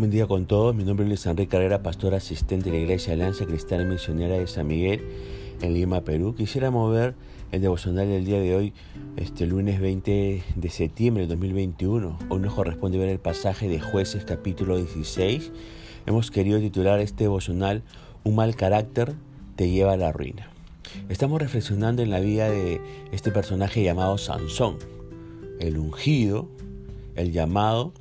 Buen día con todos. Mi nombre es Luis Enrique Carrera, pastor asistente de la Iglesia Alianza Cristiana Misionera de San Miguel en Lima, Perú. Quisiera mover el devocional del día de hoy, este lunes 20 de septiembre del 2021. Hoy nos corresponde ver el pasaje de Jueces capítulo 16. Hemos querido titular este devocional Un mal carácter te lleva a la ruina. Estamos reflexionando en la vida de este personaje llamado Sansón, el ungido, el llamado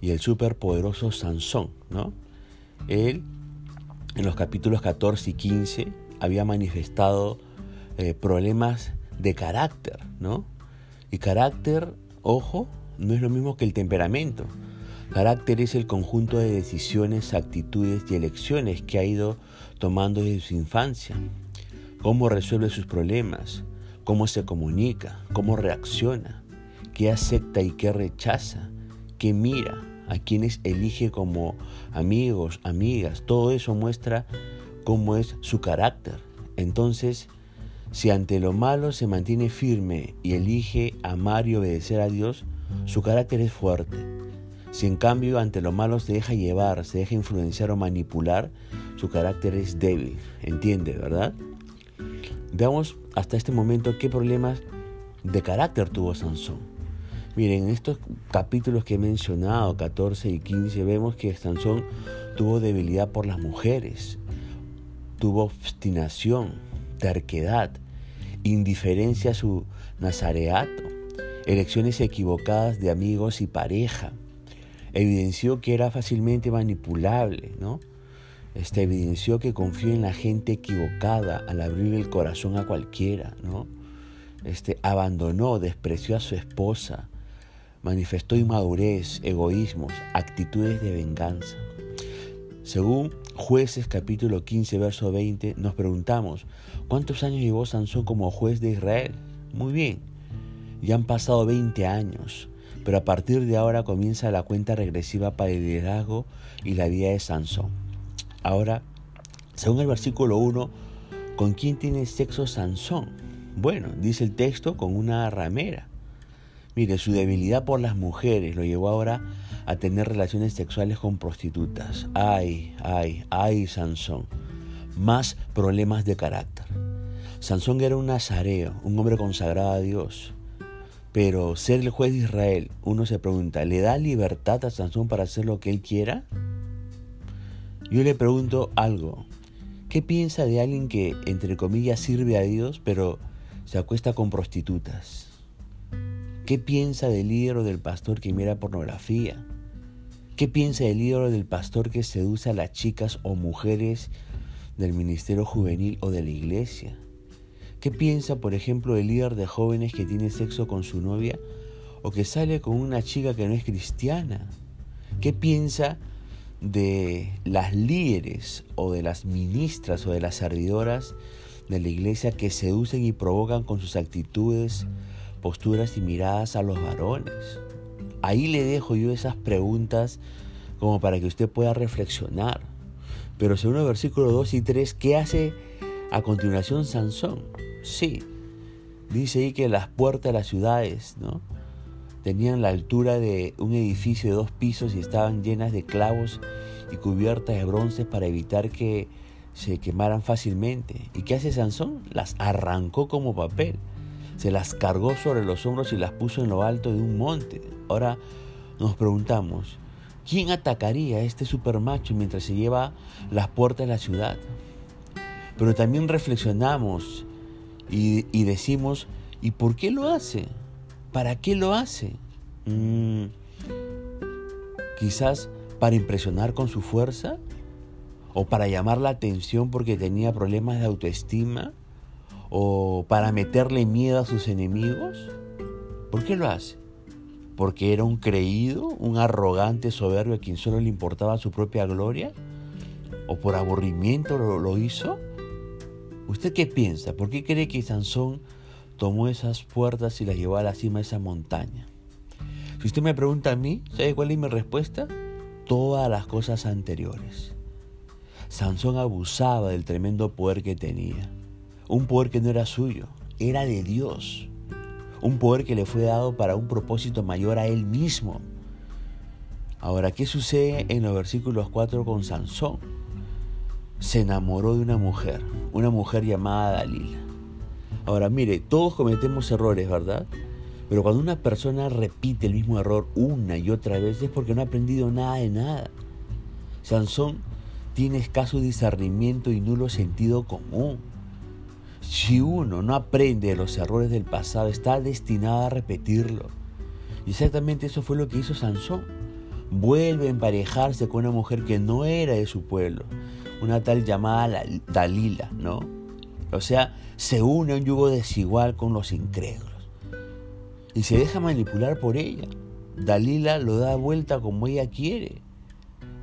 y el superpoderoso Sansón, ¿no? Él, en los capítulos 14 y 15, había manifestado eh, problemas de carácter, ¿no? Y carácter, ojo, no es lo mismo que el temperamento. Carácter es el conjunto de decisiones, actitudes y elecciones que ha ido tomando desde su infancia. Cómo resuelve sus problemas, cómo se comunica, cómo reacciona, qué acepta y qué rechaza, qué mira, a quienes elige como amigos, amigas. Todo eso muestra cómo es su carácter. Entonces, si ante lo malo se mantiene firme y elige amar y obedecer a Dios, su carácter es fuerte. Si en cambio ante lo malo se deja llevar, se deja influenciar o manipular, su carácter es débil. ¿Entiende, verdad? Veamos hasta este momento qué problemas de carácter tuvo Sansón. Miren, en estos capítulos que he mencionado, 14 y 15, vemos que Sansón tuvo debilidad por las mujeres, tuvo obstinación, terquedad, indiferencia a su nazareato, elecciones equivocadas de amigos y pareja. Evidenció que era fácilmente manipulable, ¿no? Este, evidenció que confió en la gente equivocada al abrir el corazón a cualquiera, ¿no? Este, abandonó, despreció a su esposa, manifestó inmadurez, egoísmos, actitudes de venganza. Según jueces capítulo 15, verso 20, nos preguntamos, ¿cuántos años llevó Sansón como juez de Israel? Muy bien, ya han pasado 20 años, pero a partir de ahora comienza la cuenta regresiva para el liderazgo y la vida de Sansón. Ahora, según el versículo 1, ¿con quién tiene sexo Sansón? Bueno, dice el texto, con una ramera. Mire, su debilidad por las mujeres lo llevó ahora a tener relaciones sexuales con prostitutas. Ay, ay, ay, Sansón. Más problemas de carácter. Sansón era un nazareo, un hombre consagrado a Dios. Pero ser el juez de Israel, uno se pregunta, ¿le da libertad a Sansón para hacer lo que él quiera? Yo le pregunto algo. ¿Qué piensa de alguien que, entre comillas, sirve a Dios, pero se acuesta con prostitutas? ¿Qué piensa del líder o del pastor que mira pornografía? ¿Qué piensa del líder o del pastor que seduce a las chicas o mujeres del ministerio juvenil o de la iglesia? ¿Qué piensa, por ejemplo, del líder de jóvenes que tiene sexo con su novia o que sale con una chica que no es cristiana? ¿Qué piensa de las líderes o de las ministras o de las servidoras de la iglesia que seducen y provocan con sus actitudes, posturas y miradas a los varones. Ahí le dejo yo esas preguntas como para que usted pueda reflexionar. Pero según el versículo 2 y 3, ¿qué hace a continuación Sansón? Sí, dice ahí que las puertas de las ciudades, ¿no? Tenían la altura de un edificio de dos pisos y estaban llenas de clavos y cubiertas de bronce para evitar que se quemaran fácilmente. ¿Y qué hace Sansón? Las arrancó como papel se las cargó sobre los hombros y las puso en lo alto de un monte. Ahora nos preguntamos, ¿quién atacaría a este supermacho mientras se lleva las puertas de la ciudad? Pero también reflexionamos y, decimos, ¿y por qué lo hace? ¿Para qué lo hace? Mm, quizás para impresionar con su fuerza o para llamar la atención porque tenía problemas de autoestima o para meterle miedo a sus enemigos? ¿Por qué lo hace? ¿Porque era un creído, un arrogante soberbio a quien solo le importaba su propia gloria? ¿O por aburrimiento lo, lo hizo? ¿Usted qué piensa? ¿Por qué cree que Sansón tomó esas puertas y las llevó a la cima de esa montaña? Si usted me pregunta a mí, ¿sabe cuál es mi respuesta? Todas las cosas anteriores. Sansón abusaba del tremendo poder que tenía. Un poder que no era suyo, era de Dios. Un poder que le fue dado para un propósito mayor a él mismo. Ahora, ¿qué sucede en los versículos 4 con Sansón? Se enamoró de una mujer, una mujer llamada Dalila. Ahora, mire, todos cometemos errores, ¿verdad? Pero cuando una persona repite el mismo error una y otra vez es porque no ha aprendido nada de nada. Sansón tiene escaso discernimiento y nulo sentido común. Si uno no aprende de los errores del pasado, está destinado a repetirlo. Exactamente eso fue lo que hizo Sansón vuelve a emparejarse con una mujer que no era de su pueblo, una tal llamada Dalila, ¿no? O sea, se une a un yugo desigual con los incrédulos y se deja manipular por ella. Dalila lo da vuelta como ella quiere.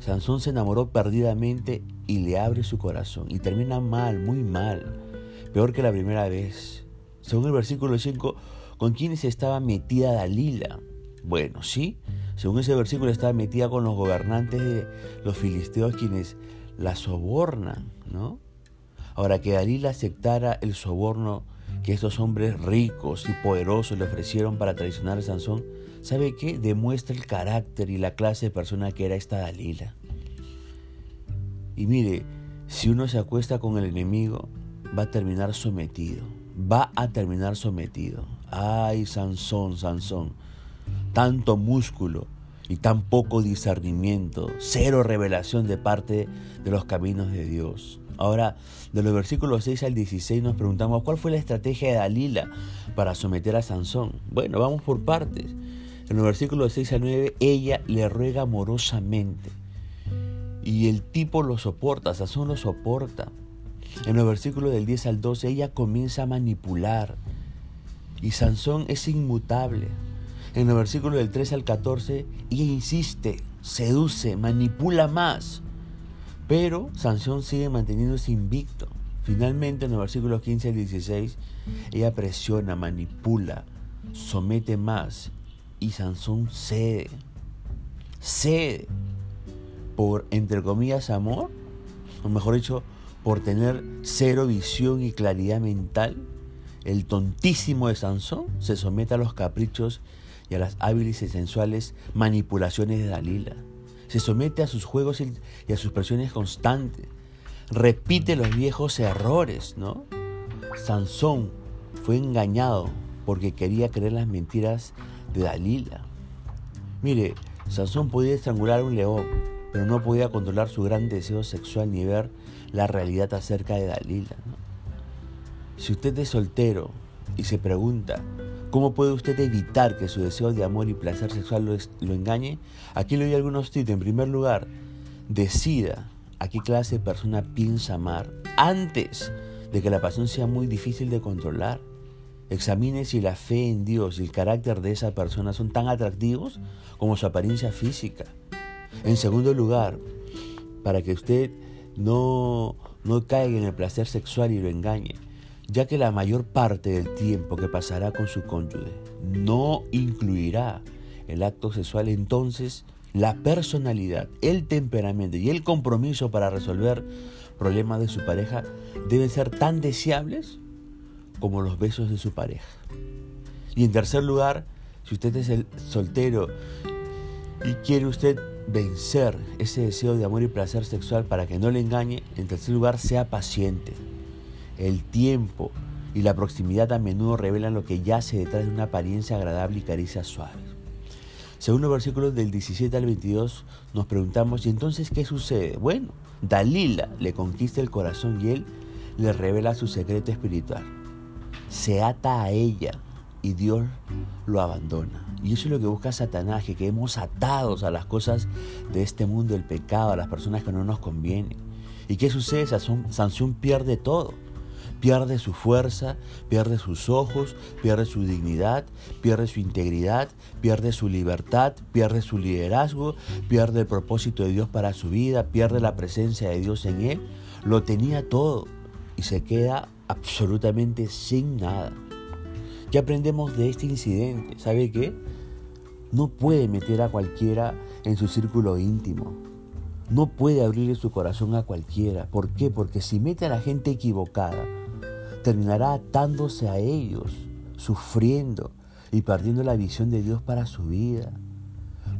Sansón se enamoró perdidamente y le abre su corazón y termina mal, muy mal, peor que la primera vez. Según el versículo 5, ¿con quiénes estaba metida Dalila? Bueno, sí, según ese versículo estaba metida con los gobernantes de los filisteos quienes la sobornan, ¿no? Ahora que Dalila aceptara el soborno que estos hombres ricos y poderosos le ofrecieron para traicionar a Sansón, ¿sabe qué? Demuestra el carácter y la clase de persona que era esta Dalila. Y mire, si uno se acuesta con el enemigo, va a terminar sometido. Va a terminar sometido. Ay, Sansón, Sansón tanto músculo y tan poco discernimiento, cero revelación de parte de los caminos de Dios. Ahora, de los versículos 6 al 16 nos preguntamos cuál fue la estrategia de Dalila para someter a Sansón. Bueno, vamos por partes. En los versículos 6 al 9, ella le ruega amorosamente. Y el tipo lo soporta, Sansón lo soporta. En los versículos del 10 al 12, ella comienza a manipular. Y Sansón es inmutable. En el versículo del 13 al 14, ella insiste, seduce, manipula más. Pero Sansón sigue manteniéndose invicto. Finalmente, en los versículos 15 al 16, ella presiona, manipula, somete más. Y Sansón cede. Cede. Por, entre comillas, amor. O mejor dicho, por tener cero visión y claridad mental. El tontísimo de Sansón se somete a los caprichos y a las hábiles y sensuales manipulaciones de Dalila. Se somete a sus juegos y a sus presiones constantes. Repite los viejos errores, ¿no? Sansón fue engañado porque quería creer las mentiras de Dalila. Mire, Sansón podía estrangular a un león, pero no podía controlar su gran deseo sexual ni ver la realidad acerca de Dalila. Si usted es soltero y se pregunta, ¿Cómo puede usted evitar que su deseo de amor y placer sexual lo, engañe? Aquí le doy algunos tips. En primer lugar, decida a qué clase de persona piensa amar antes de que la pasión sea muy difícil de controlar. Examine si la fe en Dios y el carácter de esa persona son tan atractivos como su apariencia física. En segundo lugar, para que usted no, no caiga en el placer sexual y lo engañe, ya que la mayor parte del tiempo que pasará con su cónyuge no incluirá el acto sexual, entonces la personalidad, el temperamento y el compromiso para resolver problemas de su pareja deben ser tan deseables como los besos de su pareja. Y en tercer lugar, si usted es el soltero y quiere usted vencer ese deseo de amor y placer sexual para que no le engañe, en tercer lugar, sea paciente el tiempo y la proximidad a menudo revelan lo que yace detrás de una apariencia agradable y caricias suaves. Según los versículos del 17 al 22, nos preguntamos, ¿y entonces qué sucede? Bueno, Dalila le conquista el corazón y él le revela su secreto espiritual. Se ata a ella y Dios lo abandona. Y eso es lo que busca Satanás, que quedemos atados a las cosas de este mundo, el pecado, a las personas que no nos convienen. ¿Y qué sucede? Sansón pierde todo pierde su fuerza, pierde sus ojos, pierde su dignidad, pierde su integridad, pierde su libertad, pierde su liderazgo, pierde el propósito de Dios para su vida, pierde la presencia de Dios en él. Lo tenía todo y se queda absolutamente sin nada. ¿Qué aprendemos de este incidente? ¿Sabe qué? No puede meter a cualquiera en su círculo íntimo. No puede abrirle su corazón a cualquiera. ¿Por qué? Porque si mete a la gente equivocada, terminará atándose a ellos, sufriendo y perdiendo la visión de Dios para su vida.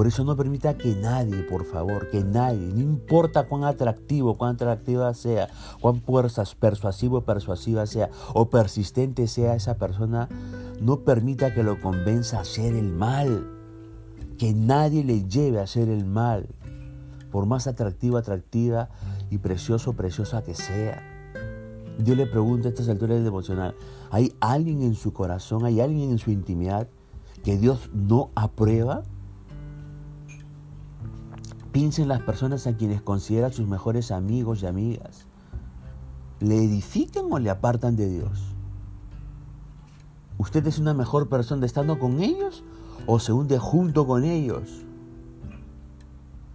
Por eso no permita que nadie, por favor, que nadie, no importa cuán atractivo, cuán atractiva sea, cuán persuasivo o persuasiva sea, o persistente sea esa persona, no permita que lo convenza a hacer el mal. Que nadie le lleve a hacer el mal, por más atractiva, atractiva y precioso, preciosa que sea. Dios le pregunta a estas alturas del devocional, ¿hay alguien en su corazón, hay alguien en su intimidad que Dios no aprueba? Piensa en las personas a quienes considera sus mejores amigos y amigas. ¿Le edifican o le apartan de Dios? ¿Usted es una mejor persona estando con ellos o se hunde junto con ellos?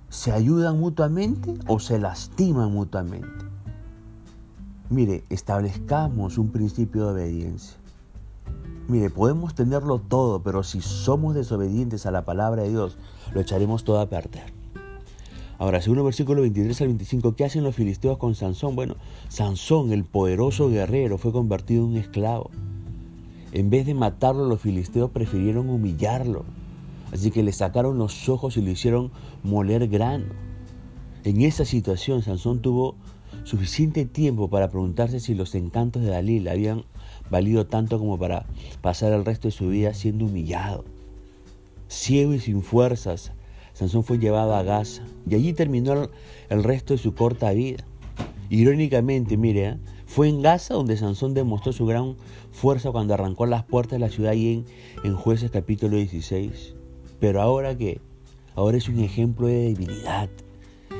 ¿Se ayudan mutuamente o se lastiman mutuamente? Mire, establezcamos un principio de obediencia. Mire, podemos tenerlo todo, pero si somos desobedientes a la palabra de Dios, lo echaremos todo a perder. Ahora, según el versículo 23 al 25, ¿qué hacen los filisteos con Sansón? Bueno, Sansón, el poderoso guerrero, fue convertido en un esclavo. En vez de matarlo, los filisteos prefirieron humillarlo. Así que le sacaron los ojos y le hicieron moler grano. En esa situación, Sansón tuvo suficiente tiempo para preguntarse si los encantos de Dalí habían valido tanto como para pasar el resto de su vida siendo humillado. Ciego y sin fuerzas, Sansón fue llevado a Gaza y allí terminó el resto de su corta vida. Irónicamente, mire, ¿eh? fue en Gaza donde Sansón demostró su gran fuerza cuando arrancó las puertas de la ciudad y en, en Jueces capítulo 16. Pero ahora que, ahora es un ejemplo de debilidad.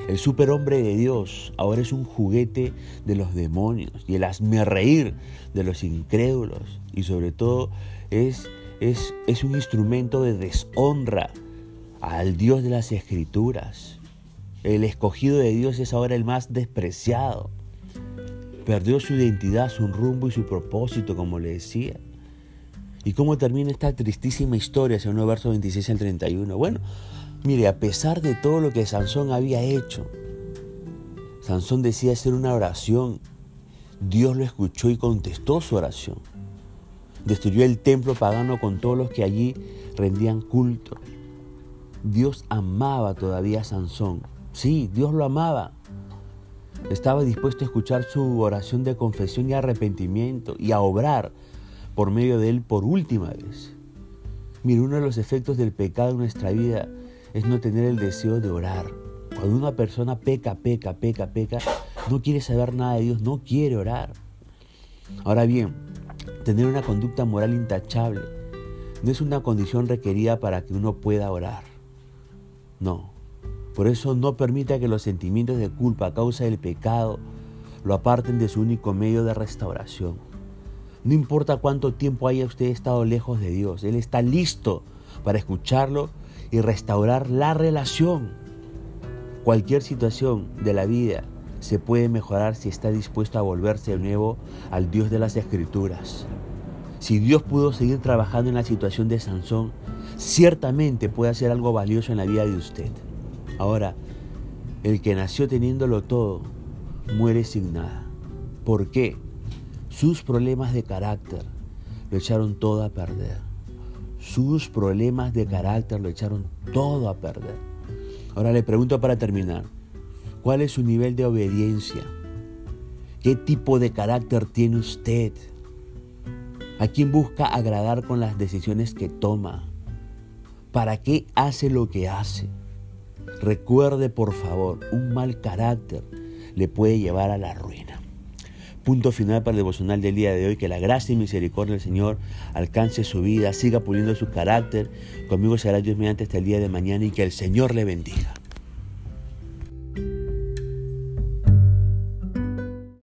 El superhombre de Dios ahora es un juguete de los demonios y el hazme reír de los incrédulos y sobre todo es, es, es un instrumento de deshonra al Dios de las Escrituras. El escogido de Dios es ahora el más despreciado. Perdió su identidad, su rumbo y su propósito, como le decía. ¿Y cómo termina esta tristísima historia, según el verso 26 al 31? Bueno, mire, a pesar de todo lo que Sansón había hecho, Sansón decía hacer una oración. Dios lo escuchó y contestó su oración. Destruyó el templo pagano con todos los que allí rendían culto. Dios amaba todavía a Sansón. Sí, Dios lo amaba. Estaba dispuesto a escuchar su oración de confesión y arrepentimiento y a obrar por medio de él por última vez. Mire, uno de los efectos del pecado en nuestra vida es no tener el deseo de orar. Cuando una persona peca, peca, peca, peca, no quiere saber nada de Dios, no quiere orar. Ahora bien, tener una conducta moral intachable no es una condición requerida para que uno pueda orar. No. Por eso no permita que los sentimientos de culpa a causa del pecado lo aparten de su único medio de restauración. No importa cuánto tiempo haya usted estado lejos de Dios, Él está listo para escucharlo y restaurar la relación. Cualquier situación de la vida se puede mejorar si está dispuesto a volverse de nuevo al Dios de las Escrituras. Si Dios pudo seguir trabajando en la situación de Sansón, ciertamente puede hacer algo valioso en la vida de usted. Ahora, el que nació teniéndolo todo, muere sin nada. ¿Por qué? Sus problemas de carácter lo echaron todo a perder. Sus problemas de carácter lo echaron todo a perder. Ahora le pregunto para terminar, ¿cuál es su nivel de obediencia? ¿Qué tipo de carácter tiene usted? ¿A quién busca agradar con las decisiones que toma? ¿Para qué hace lo que hace? Recuerde, por favor, un mal carácter le puede llevar a la ruina. Punto final para el devocional del día de hoy. Que la gracia y misericordia del Señor alcance su vida, siga puliendo su carácter. Conmigo será Dios mediante hasta el día de mañana y que el Señor le bendiga.